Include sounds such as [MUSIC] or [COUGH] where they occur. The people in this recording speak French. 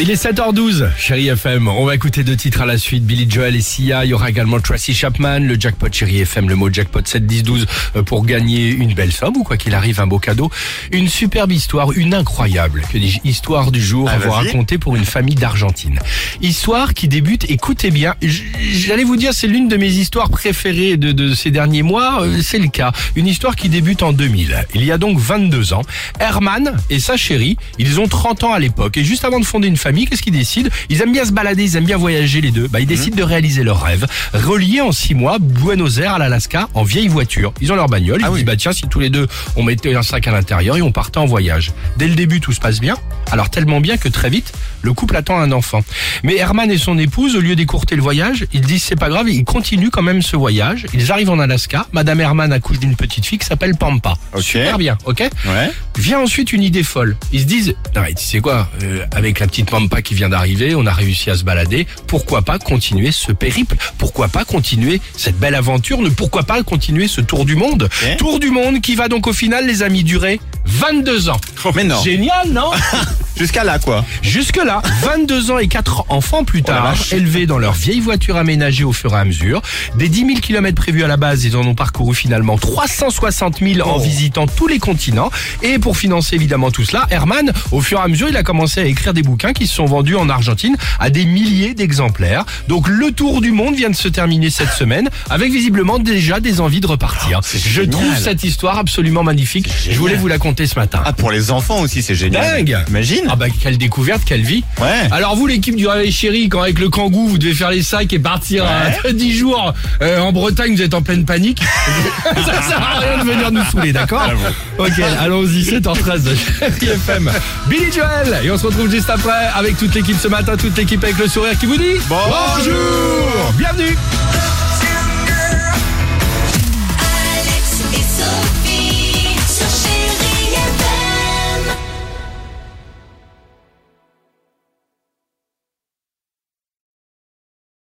Il est 7h12, chérie FM. On va écouter deux titres à la suite. Billy Joel et Sia. Il y aura également Tracy Chapman, le jackpot chérie FM, le mot jackpot 7 10 12 euh, pour gagner une belle somme ou quoi qu'il arrive, un beau cadeau. Une superbe histoire, une incroyable, que dis-je, histoire du jour Ah, à vous raconter pour une famille d'Argentine. Histoire qui débute, écoutez bien, j'allais vous dire c'est l'une de mes histoires préférées de, de ces derniers mois, euh, c'est le cas. Une histoire qui débute en 2000. Il y a donc 22 ans. Herman et sa chérie, ils ont 30 ans à l'époque et juste avant de fonder une famille, qu'est-ce qu'ils décident? Ils aiment bien se balader, ils aiment bien voyager les deux. Bah, ils décident de réaliser leur rêve, relier en 6 mois Buenos Aires à l'Alaska en vieille voiture. Ils ont leur bagnole, ils Ah oui. disent bah tiens si tous les deux on mettait un sac à l'intérieur et on partait en voyage. Dès le début tout se passe bien, alors tellement bien que très vite le couple attend un enfant. Mais Herman et son épouse au lieu d'écourter le voyage, ils disent c'est pas grave, ils continuent quand même ce voyage. Ils arrivent en Alaska, Madame Herman accouche d'une petite fille qui s'appelle Pampa. Ok. Super bien, ok Ouais. Vient ensuite une idée folle. Ils se disent, non mais tu sais quoi, euh, avec la petite Pampa qui vient d'arriver, on a réussi à se balader, pourquoi pas continuer ce périple? Pourquoi pas continuer cette belle aventure? Ne Pourquoi pas continuer ce tour du monde? Tour du monde qui va donc au final, les amis, durer 22 ans. Mais non. Génial, non? [LAUGHS] Jusqu'à là, quoi. Jusque-là, 22 ans et 4 enfants plus Oh tard, élevés dans leur vieille voiture aménagée au fur et à mesure. Des 10 000 kilomètres prévus à la base, ils en ont parcouru finalement 360 000 en Oh. visitant tous les continents. Et pour financer évidemment tout cela, Herman, au fur et à mesure, il a commencé à écrire des bouquins qui se sont vendus en Argentine à des milliers d'exemplaires. Donc le tour du monde vient de se terminer cette semaine, avec visiblement déjà des envies de repartir. c'est Je génial. trouve cette histoire absolument magnifique. Je voulais vous la conter ce matin. Ah, pour les enfants aussi, c'est génial. Dingue Imagine. Ah bah quelle découverte, quelle vie Ouais. alors vous l'équipe du Réveil Chéri, quand avec le kangou vous devez faire les sacs et partir à 10 [LAUGHS] jours euh, en Bretagne, vous êtes en pleine panique. [LAUGHS] ça sert à rien de venir nous saouler, d'accord Ok, allons-y, 7h13 de FM. Billy Joel et on se retrouve juste après avec toute l'équipe ce matin, toute l'équipe avec le sourire qui vous dit Bonjour. Bienvenue